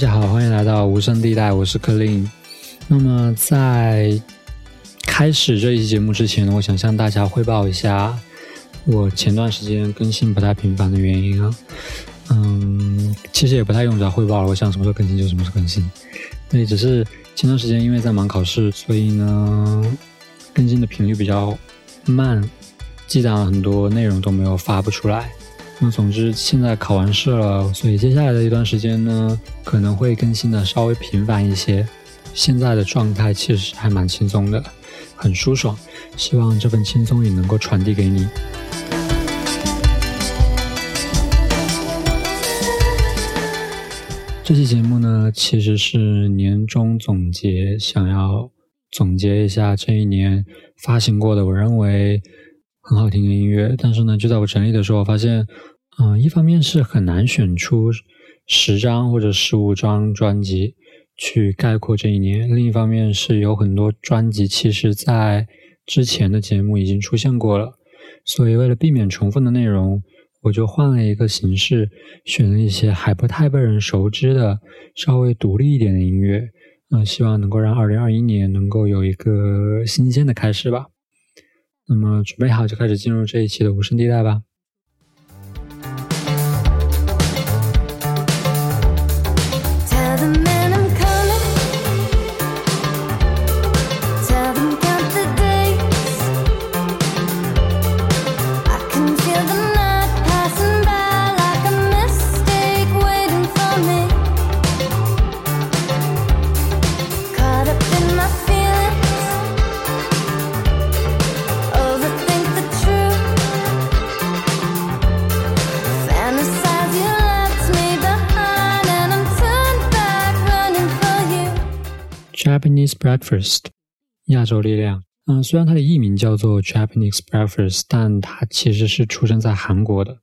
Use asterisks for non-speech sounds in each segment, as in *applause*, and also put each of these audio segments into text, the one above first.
大家好，欢迎来到无声地带，我是克林。那么在开始这一期节目之前呢，我想向大家汇报一下我前段时间更新不太频繁的原因啊。嗯，其实也不太用着汇报了，我想什么时候更新就什么时候更新。对，只是前段时间因为在忙考试，所以呢更新的频率比较慢，积攒了很多内容都没有发布出来。那总之现在考完试了，所以接下来的一段时间呢，可能会更新的稍微频繁一些。现在的状态其实还蛮轻松的，很舒爽。希望这份轻松也能够传递给你。这期节目呢，其实是年终总结，想要总结一下这一年发行过的我认为很好听的音乐。但是呢，就在我整理的时候，发现，嗯，一方面是很难选出十张或者十五张专辑去概括这一年；另一方面是有很多专辑其实在之前的节目已经出现过了，所以为了避免重复的内容。我就换了一个形式，选了一些还不太被人熟知的、稍微独立一点的音乐，嗯，希望能够让二零二一年能够有一个新鲜的开始吧。那么，准备好就开始进入这一期的无声地带吧。Breakfast，亚洲力量。嗯，虽然它的艺名叫做 Japanese Breakfast，但它其实是出生在韩国的。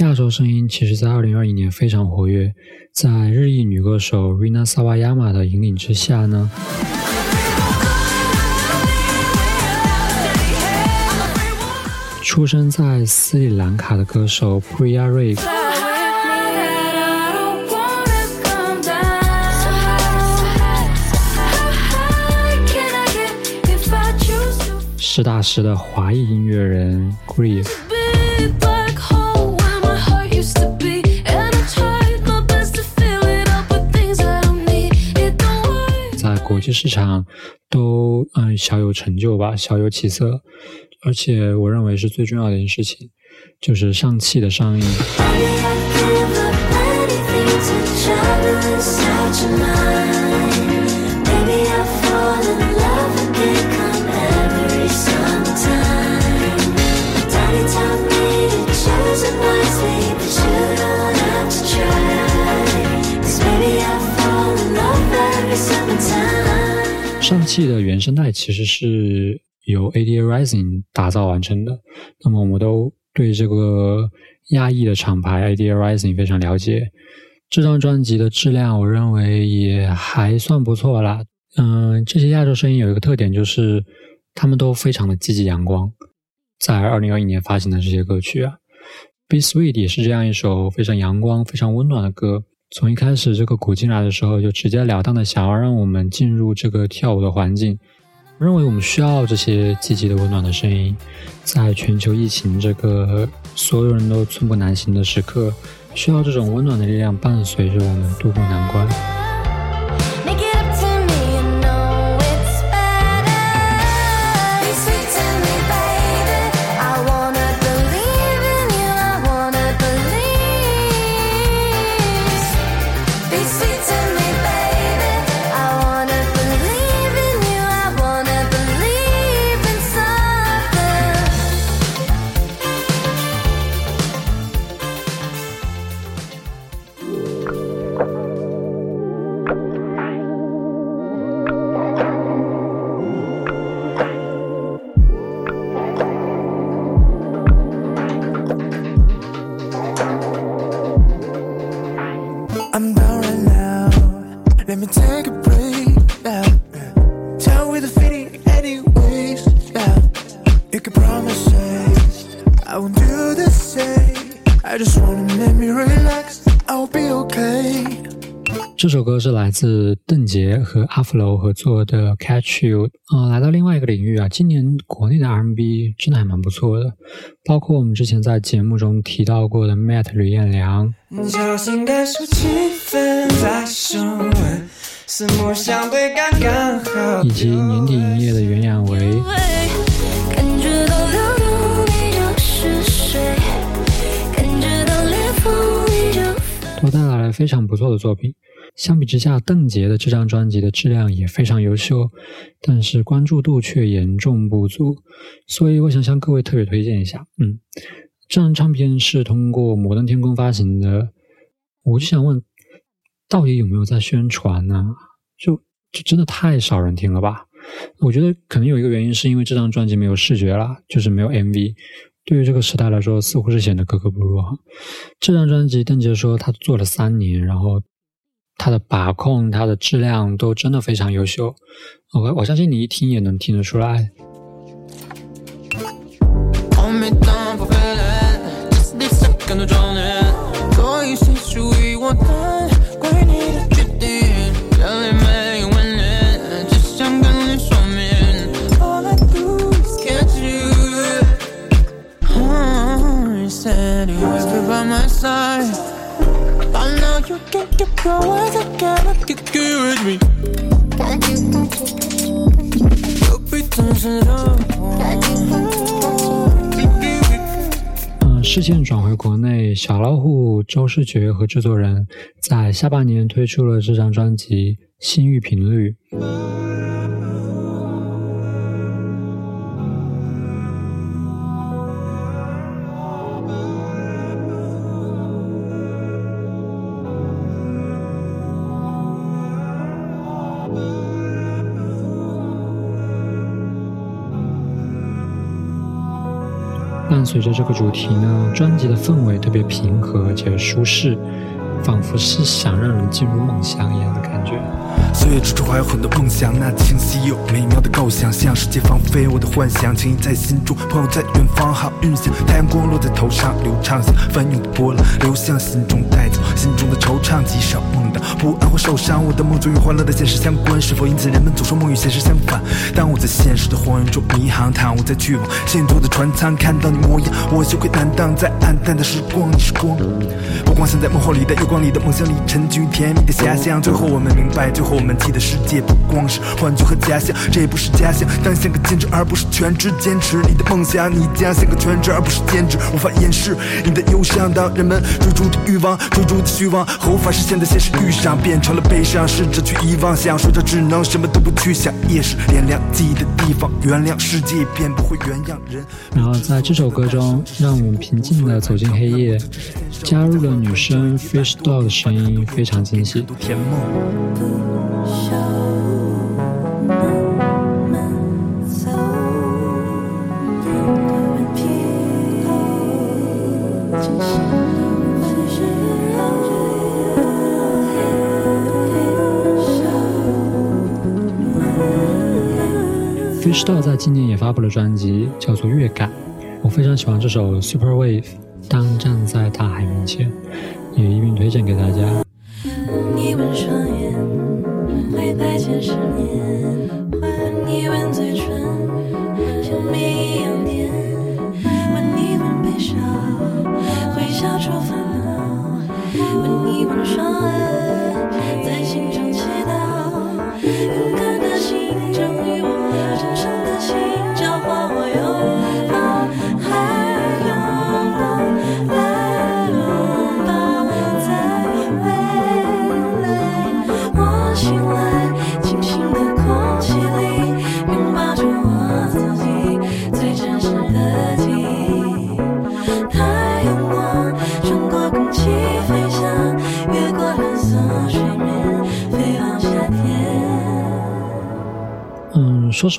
亚洲声音其实在二零二一年非常活跃，在日裔女歌手 Rina Sawayama 的引领之下呢，出生在斯里兰卡的歌手 Priya Ray。实打实的华裔音乐人 Grief，在国际市场都嗯小有成就吧，小有起色，而且我认为是最重要的一件事情，就是上汽的上映。上汽的原声带其实是由 ADA Rising 打造完成的。那么，我们都对这个亚裔的厂牌 ADA Rising 非常了解。这张专辑的质量，我认为也还算不错啦。嗯，这些亚洲声音有一个特点，就是他们都非常的积极阳光。在二零二一年发行的这些歌曲啊，《Be Sweet》也是这样一首非常阳光、非常温暖的歌。从一开始这个鼓进来的时候，就直截了当的想要让我们进入这个跳舞的环境。认为我们需要这些积极的、温暖的声音，在全球疫情这个所有人都寸步难行的时刻，需要这种温暖的力量伴随着我们渡过难关。Let me take a breath. 这首歌是来自邓婕和阿弗罗合作的《Catch You》。呃，来到另外一个领域啊，今年国内的 R&B 真的还蛮不错的，包括我们之前在节目中提到过的 Matt 吕彦良，以及年底营业的袁娅维。都带来了非常不错的作品。相比之下，邓婕的这张专辑的质量也非常优秀，但是关注度却严重不足。所以我想向各位特别推荐一下。嗯，这张唱片是通过摩登天空发行的。我就想问，到底有没有在宣传呢？就就真的太少人听了吧？我觉得可能有一个原因是因为这张专辑没有视觉了，就是没有 MV。对于这个时代来说，似乎是显得格格不入哈。这张专辑，邓婕说他做了三年，然后它的把控、它的质量都真的非常优秀。我我相信你一听也能听得出来。视线转回国内，小老虎周世觉和制作人在下半年推出了这张专辑《心域频率》。伴随着这个主题呢，专辑的氛围特别平和且舒适，仿佛是想让人进入梦乡一样的感觉。岁月之中还有很多梦想，那清晰又美妙的构想，向世界放飞我的幻想，情谊在心中，朋友在远方，好运响，太阳光落在头上，流畅像翻涌的波浪，流向心中，带走心中的惆怅，极少梦到不安或受伤。我的梦总与欢乐的现实相关，是否因此人们总说梦与现实相反？当我在现实的荒原中迷航，躺我在去往前途的船舱，看到你模样，我羞愧难当，在暗淡的时光，你是光，不光想在梦后里的月光里的梦想里，沉浸于甜蜜的遐想，最后我们明白，最后我们。记得世界不光是幻觉和假象，这也不是假象。当像个坚持而不是全职，坚持你的梦想，你将像个全职而不是兼职，无法掩饰你的忧伤。当人们追逐着欲望，追逐着虚妄和无法实现的现实遇上，变成了悲伤。试着去遗忘，想说着只能什么都不去想。夜是点亮记忆的地方，原谅世界便不会原谅人。然后在这首歌中，让我们平静的走进黑夜，加入了女生 Fish Dog 的声音，非常惊喜。甜梦。Fish Dog 在今年也发布了专辑，叫做《乐感》。我非常喜欢这首《Super Wave》，当站在大海面前，也一并推荐给大家。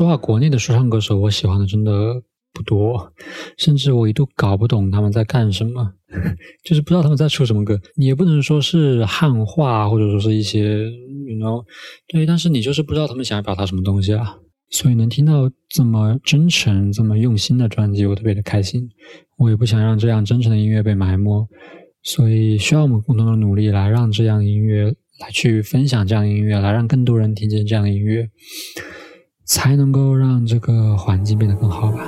实话，国内的说唱歌手，我喜欢的真的不多，甚至我一度搞不懂他们在干什么，*laughs* 就是不知道他们在出什么歌。你也不能说是汉化，或者说是一些，you know，对，但是你就是不知道他们想要表达什么东西啊。所以能听到这么真诚、这么用心的专辑，我特别的开心。我也不想让这样真诚的音乐被埋没，所以需要我们共同的努力来让这样音乐来去分享这样音乐，来让更多人听见这样的音乐，才能够让这个环境变得更好吧。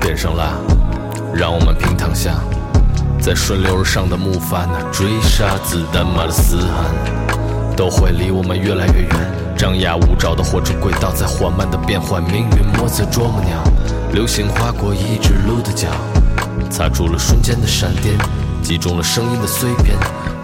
点上蜡，让我们平躺下，在顺流而上的木筏，那追杀子弹马的嘶喊，都会离我们越来越远。张牙舞爪的火车轨道在缓慢的变换，命运莫测啄木鸟，流星划过一只鹿的脚，擦出了瞬间的闪电，击中了声音的碎片。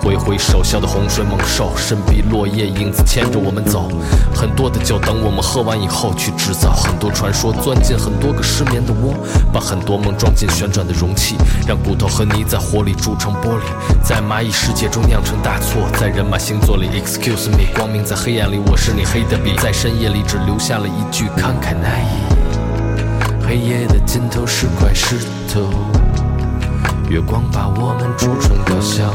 挥挥手，笑的洪水猛兽，身披落叶，影子牵着我们走。很多的酒等我们喝完以后去制造，很多传说钻进很多个失眠的窝，把很多梦装进旋转的容器，让骨头和泥在火里铸成玻璃，在蚂蚁世界中酿成大错，在人马星座里 excuse me，光明在黑暗里，我是你黑的笔，在深夜里只留下了一句慷慨难移。黑夜的尽头是块石头，月光把我们铸成雕像。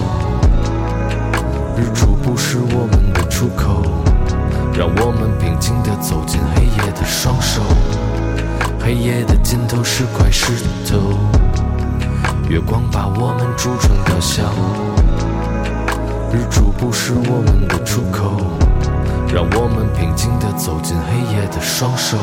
日出不是我们的出口，让我们平静地走进黑夜的双手。黑夜的尽头是块石头，月光把我们铸成雕像。日出不是我们的出口，让我们平静地走进黑夜的双手。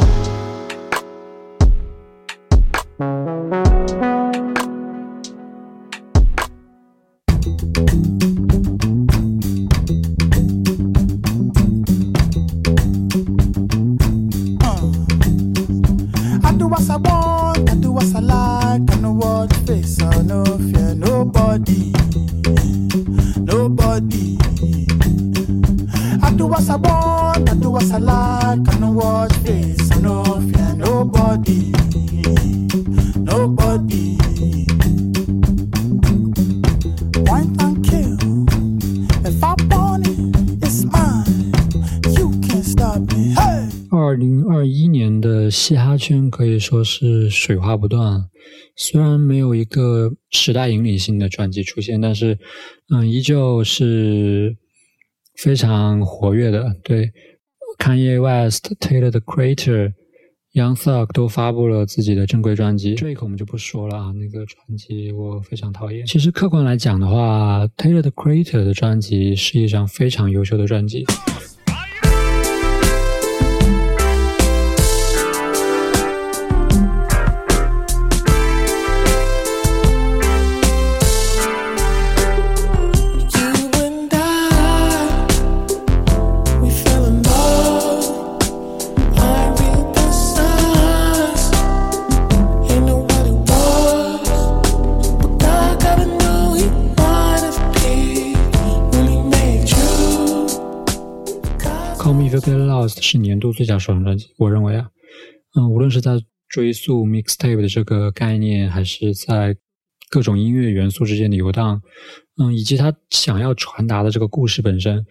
圈可以说是水花不断，虽然没有一个时代引领性的专辑出现，但是，嗯，依旧是非常活跃的。对，Kanye West、Taylor the Creator、Young Thug 都发布了自己的正规专辑，Drake 我们就不说了啊，那个专辑我非常讨厌。其实客观来讲的话，Taylor the Creator 的专辑是一张非常优秀的专辑。是年度最佳首张专辑，我认为啊，嗯，无论是在追溯 mixtape 的这个概念，还是在各种音乐元素之间的游荡，嗯，以及他想要传达的这个故事本身，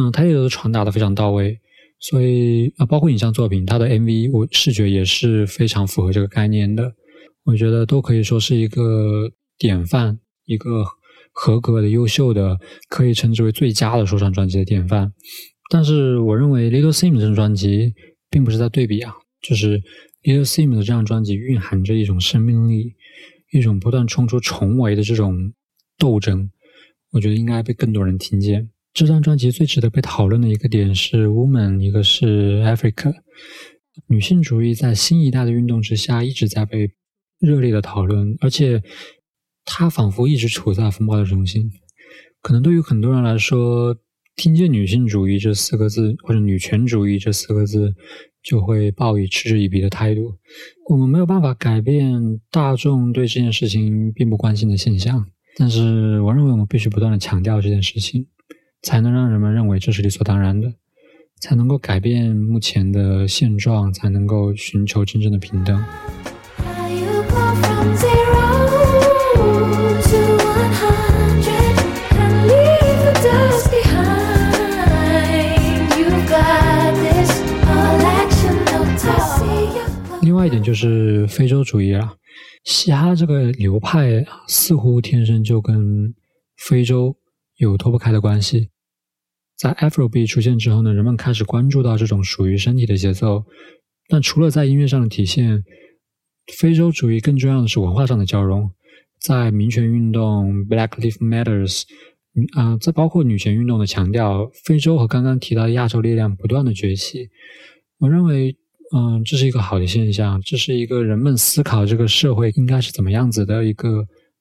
嗯，他也都传达的非常到位。所以啊，包括影像作品，他的 MV 我视觉也是非常符合这个概念的。我觉得都可以说是一个典范，一个合格的、优秀的，可以称之为最佳的说唱专辑的典范。但是我认为《Little Sim》这张专辑并不是在对比啊，就是《Little Sim》的这张专辑蕴含着一种生命力，一种不断冲出重围的这种斗争，我觉得应该被更多人听见。这张专辑最值得被讨论的一个点是《Woman》，一个是《Africa》，女性主义在新一代的运动之下一直在被热烈的讨论，而且它仿佛一直处在风暴的中心。可能对于很多人来说，听见女性主义这四个字，或者女权主义这四个字，就会抱以嗤之以鼻的态度。我们没有办法改变大众对这件事情并不关心的现象，但是我认为我们必须不断的强调这件事情，才能让人们认为这是理所当然的，才能够改变目前的现状，才能够寻求真正的平等。外一点就是非洲主义啊，嘻哈这个流派似乎天生就跟非洲有脱不开的关系。在 Afrobeat 出现之后呢，人们开始关注到这种属于身体的节奏。但除了在音乐上的体现，非洲主义更重要的是文化上的交融。在民权运动、Black l i v e Matters、啊、再包括女权运动的强调，非洲和刚刚提到的亚洲力量不断的崛起，我认为，嗯、这是一个好的现象，这是一个人们思考这个社会应该是怎么样子的一个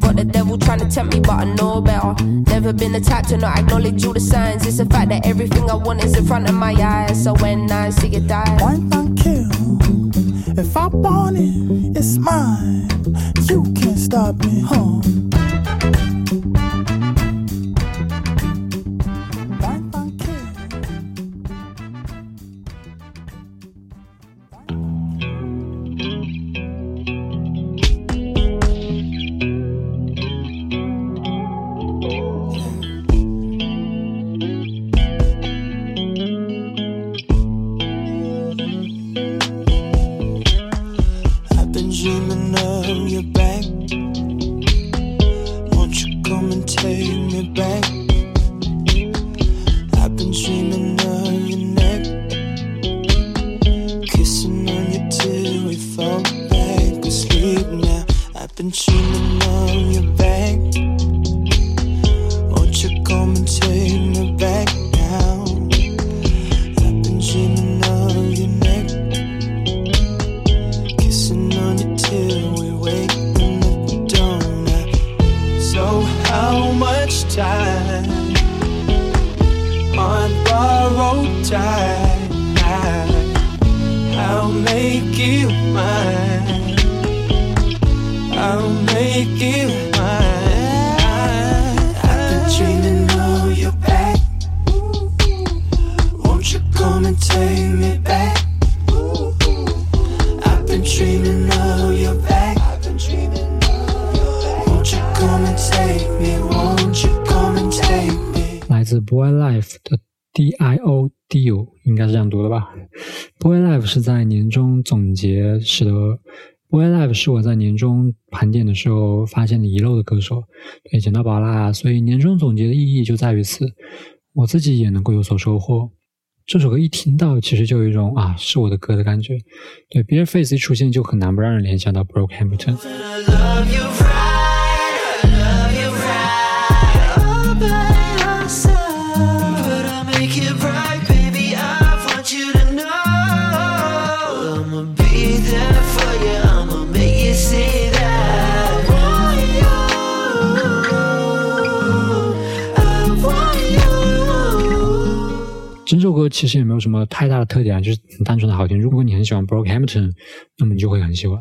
Got the devil trying to tempt me, but I know better. Never been the type to not acknowledge all the signs. It's the fact that everything I want is in front of my eyes. So when I see it die, why not kill? If I want it, it's mine. You can't stop me, huh? 应该是这样读的吧？Boy Life 是在年终总结时的，Boy Life 是我在年终盘点的时候发现的遗漏的歌手，对，捡到宝啦！所以年终总结的意义就在于此，我自己也能够有所收获。这首歌一听到，其实就有一种啊，是我的歌的感觉。对，Beer Face 一出现，就很难不让人联想到 Brokehampton。这首歌其实也没有什么太大的特点啊，就是很单纯的好听。如果你很喜欢 Brockhampton，那么你就会很喜欢。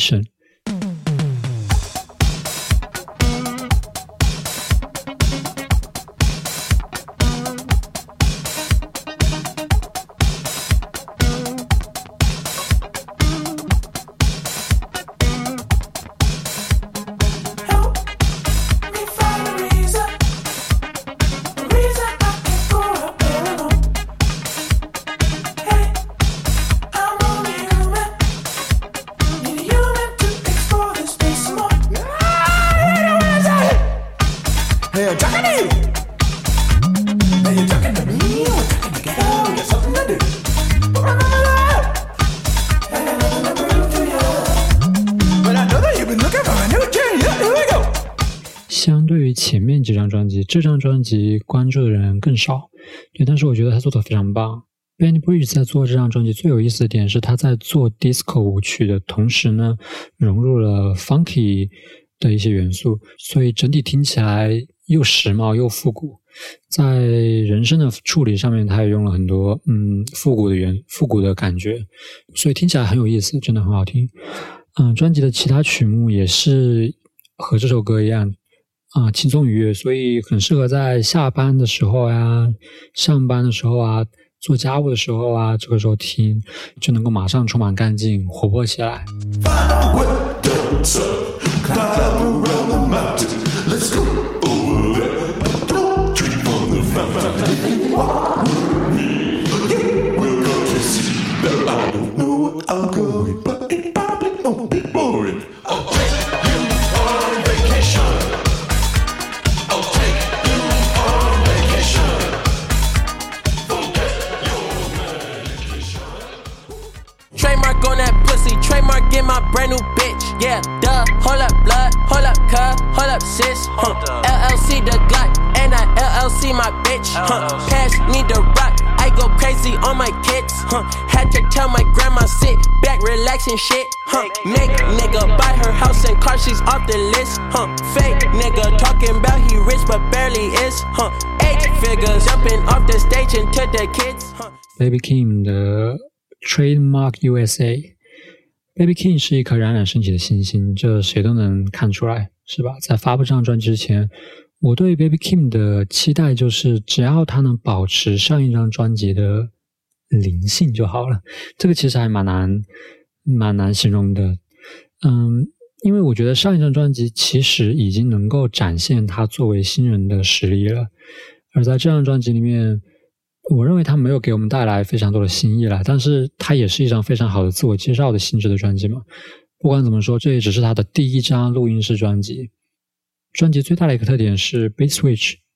的这张专辑关注的人更少，对，但是我觉得他做的非常棒。Benny Bridge 在做这张专辑最有意思的点是，他在做 disco 舞曲的同时呢，融入了 funky 的一些元素，所以整体听起来又时髦又复古。在人声的处理上面，他也用了很多嗯复古的元复古的感觉，所以听起来很有意思，真的很好听。嗯，专辑的其他曲目也是和这首歌一样，啊、轻松愉悦，所以很适合在下班的时候呀、上班的时候啊、做家务的时候啊，这个时候听，就能够马上充满干劲，活泼起来。back, relaxing shit. Huh. Make nigga buy her house and car, she's off the list. Huh. Fake nigga talking about he rich but barely is. Huh. Eight figures jumping off the stage into the kids. Huh. Baby Kim 的 Trademark USA。Baby King 是一颗冉冉升起的新星，这谁都能看出来，是吧？在发布这张专辑之前，我对 Baby Kim 的期待就是，只要他能保持上一张专辑的灵性就好了。这个其实还蛮难， 蛮难形容的。嗯，因为我觉得上一张专辑其实已经能够展现他作为新人的实力了，而在这张专辑里面，我认为他没有给我们带来非常多的新意来，但是它也是一张非常好的自我介绍的性质的专辑嘛。不管怎么说，这也只是他的第一张录音室专辑。专辑最大的一个特点是 Beat Switch，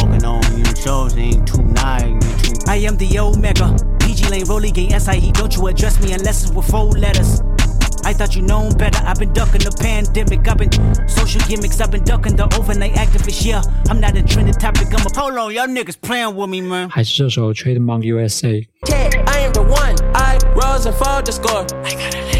Smoking on your chosen tonight, tonight. I am the Omega. PG Lane, Rolly Gang, SIE. Don't you address me unless it's with four letters. I thought you known better. I've been ducking the pandemic. I've been social gimmicks. I've been ducking the overnight activists. Yeah, I'm not a trending topic. I'm a hold on, y'all niggas playing with me, man. 还是这首 Trademark USA。 Yeah, I am the one. I rose and fall to score. I gotta let my ego go.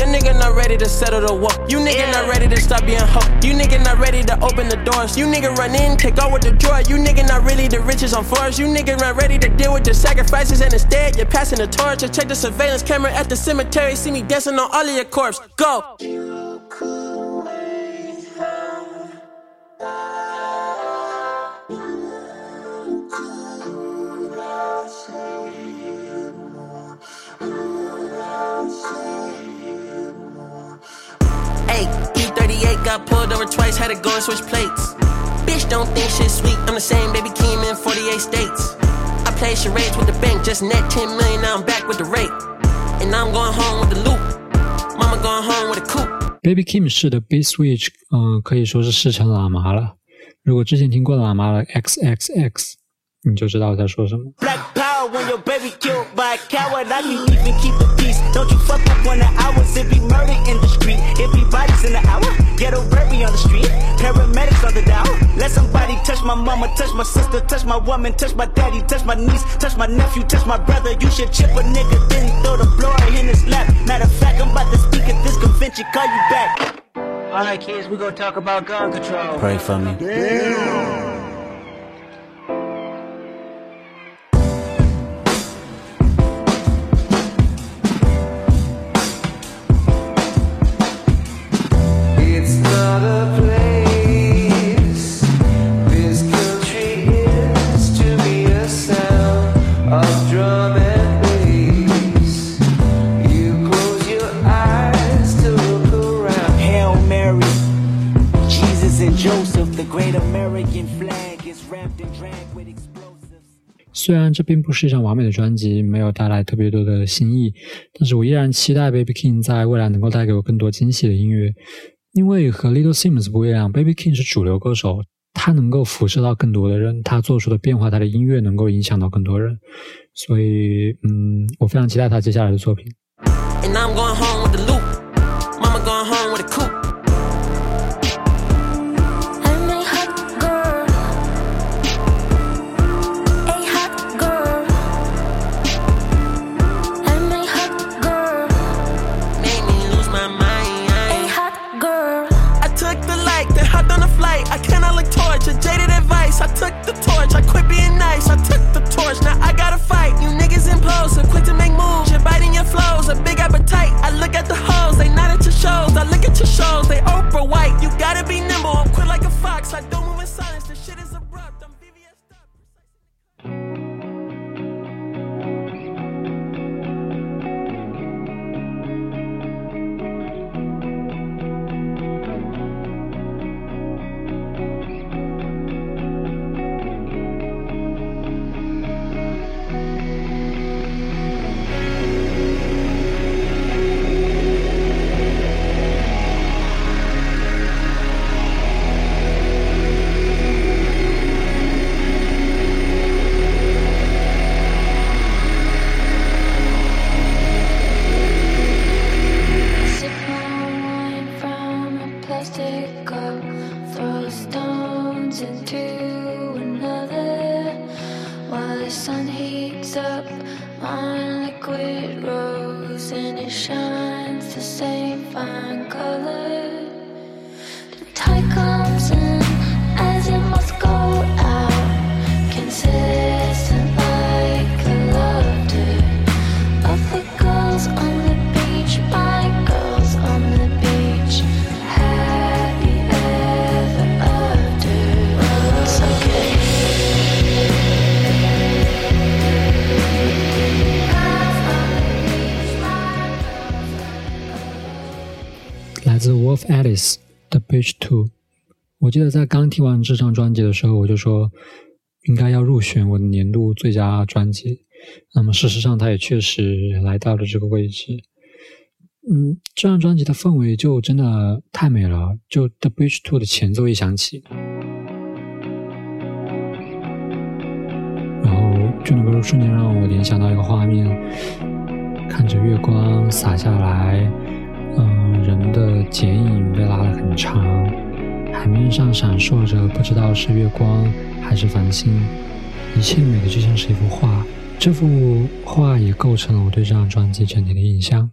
Your nigga not ready to settle the war. You nigga not ready to stop being hoe. You nigga not ready to open the doors. You nigga run in, take out with the joy. You nigga not really the riches on force. You nigga not ready to deal with the sacrifices and instead you're passing the torch. Just check the surveillance camera at the cemetery. See me dancing on all of your corpse. Go. got pulled over twice, had to go and switch plates. Bitch, don't think shit sweet. I'm the same baby Keem in 48 states. I play charades with the bank, just net 10 million, now I'm back with the rate. And I'm going home with the loop. Mama going home with a coupe. Baby Kim 式的 Beat Switch，嗯、可以说是师承喇嘛了。如果之前听过喇嘛的 XXX，你就知道我在说什么。 Black power when your baby killed by a coward. I can even keep the peace. Don't you fuck up when an hour Get a Rary on the street, paramedics on the down. Let somebody touch my mama, touch my sister, touch my woman, touch my daddy, touch my niece, touch my nephew, touch my brother. You should chip a nigga, then throw the floor in his lap. Matter of fact, I'm about to speak at this convention, call you back. Alright kids, we're gonna talk about gun control. Pray for me. Yeah. 这并不是一张完美的专辑，没有带来特别多的新意，但是我依然期待 Baby King 在未来能够带给我更多惊喜的音乐。因为和 Little Sims 不一样，Baby King 是主流歌手，他能够辐射到更多的人，他做出的变化，他的音乐能够影响到更多人，所以，嗯，我非常期待他接下来的作品。And I'm going home with the 自 Wolf Alice 的 Beach Two。我记得在刚听完这张专辑的时候，我就说应该要入选我的年度最佳专辑。那么事实上，它也确实来到了这个位置。嗯，这张专辑的氛围就真的太美了。就 The Beach Two 的前奏一响起，然后就能够瞬间让我联想到一个画面，看着月光洒下来，嗯、人的剪影被拉得很长，海面上闪烁着不知道是月光还是繁星，一切美的就像是一幅画。这幅画也构成了我对这张专辑整体的印象。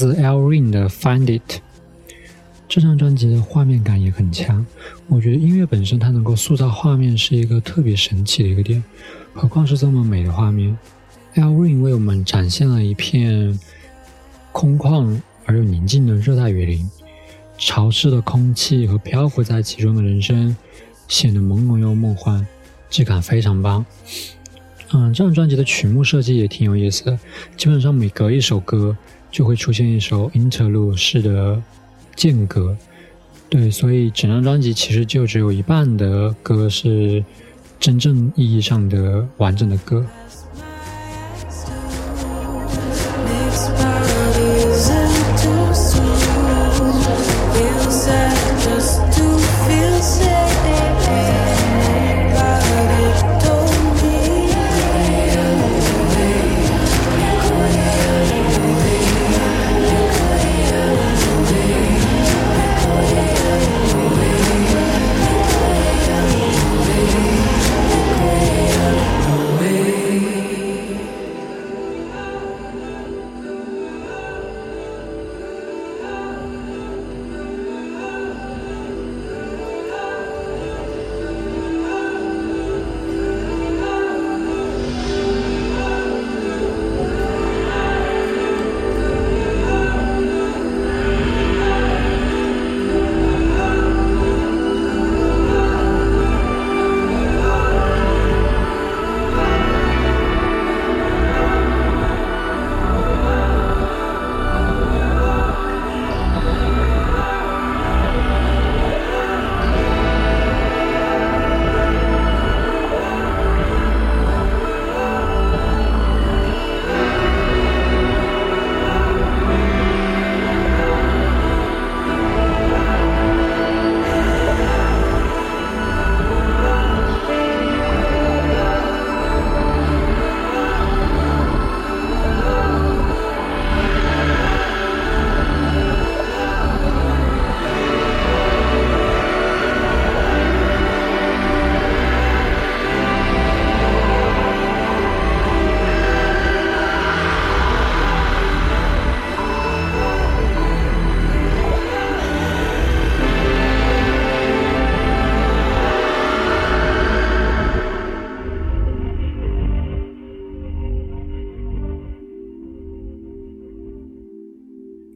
自 L Rain 的《Find It》。这张专辑的画面感也很强，我觉得音乐本身它能够塑造画面是一个特别神奇的一个点，何况是这么美的画面。L Rain 为我们展现了一片空旷而又宁静的热带雨林，潮湿的空气和漂浮在其中的人生显得朦胧又梦幻，质感非常棒。嗯，这张专辑的曲目设计也挺有意思的，基本上每隔一首歌就会出现一首 interlude 式的间隔。对，所以整张专辑其实就只有一半的歌是真正意义上的完整的歌。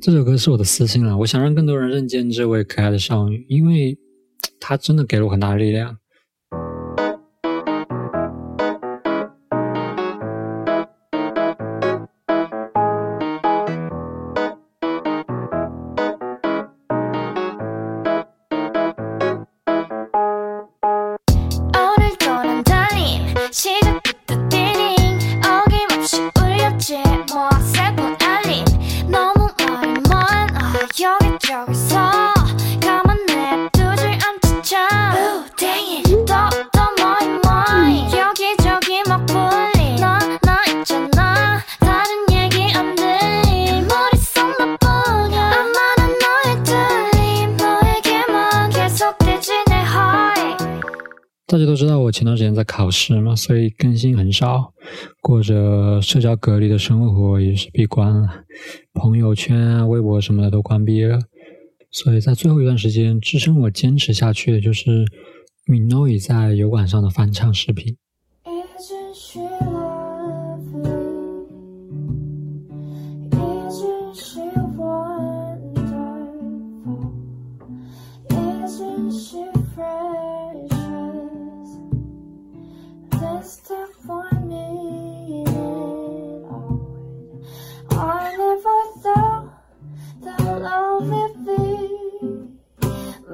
这首歌是我的私心了，我想让更多人认见这位可爱的少女，因为她真的给了我很大的力量。是嘛，所以更新很少，过着社交隔离的生活也是闭关了，朋友圈啊、微博什么的都关闭了。所以在最后一段时间，支撑我坚持下去的就是 Minoi 在油管上的翻唱视频。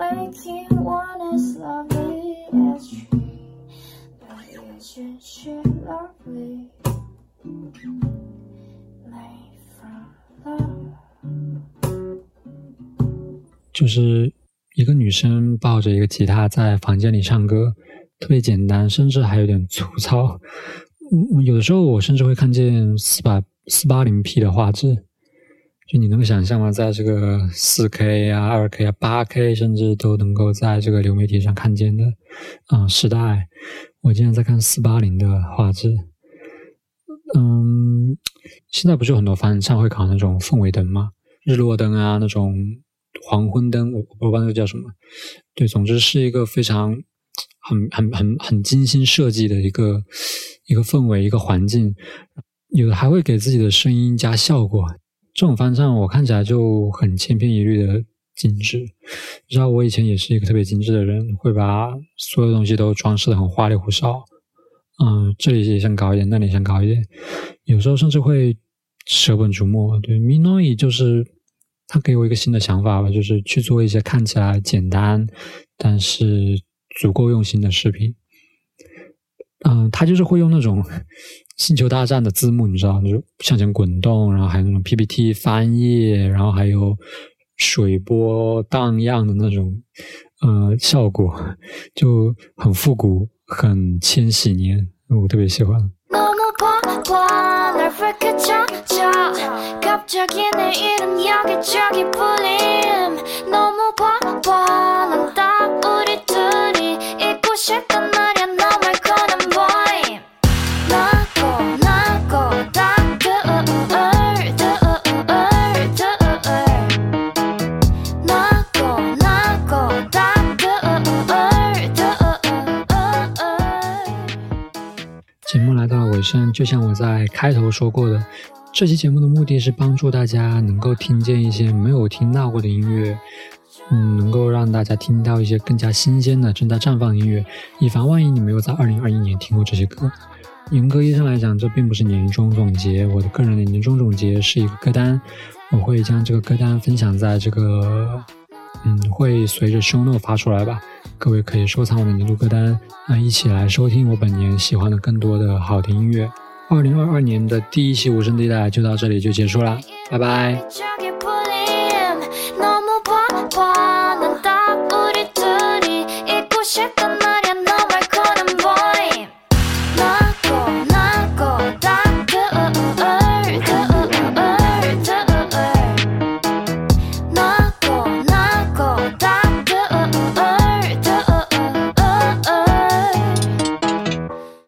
Making one as lovely as she. But isn't she lovely? Made from love. 就是一个女生抱着一个吉他在房间里唱歌，特别简单，甚至还有点粗糙。嗯，有的时候我甚至会看见四百四八零 P 的画质，就你能够想象吗？在这个四 K 啊、二 K 啊、八 K，甚至都能够在这个流媒体上看见的啊、时代，我竟然在看四八零的画质。嗯，现在不是有很多翻唱会考那种氛围灯吗？日落灯啊，那种黄昏灯，我我不知道那个叫什么。对，总之是一个非常很很很很精心设计的一个一个氛围，一个环境。有的还会给自己的声音加效果，这种翻唱我看起来就很千篇一律的精致。你知道我以前也是一个特别精致的人，会把所有东西都装饰的很花里胡哨。嗯，这里也想搞一点，那里想搞一点，有时候甚至会舍本逐末。对 Minoi 就是他给我一个新的想法吧，就是去做一些看起来简单但是足够用心的视频。嗯，他就是会用那种 *laughs* 星球大战的字幕，你知道，就是向前滚动，然后还有那种 PPT 翻页，然后还有水波荡漾的那种，呃，效果就很复古，很千禧年，我特别喜欢。就像我在开头说过的，这期节目的目的是帮助大家能够听见一些没有听到过的音乐，嗯，能够让大家听到一些更加新鲜的、正在绽放的音乐，以防万一你没有在2021年听过这些歌。严格意义上来讲，这并不是年终总结，我的个人的年终总结是一个歌单，我会将这个歌单分享在这个，嗯，会随着 show note 发出来吧。各位可以收藏我的年度歌单，那一起来收听我本年喜欢的更多的好听音乐。二零二二年的第一期无声地带就到这里就结束了，拜拜。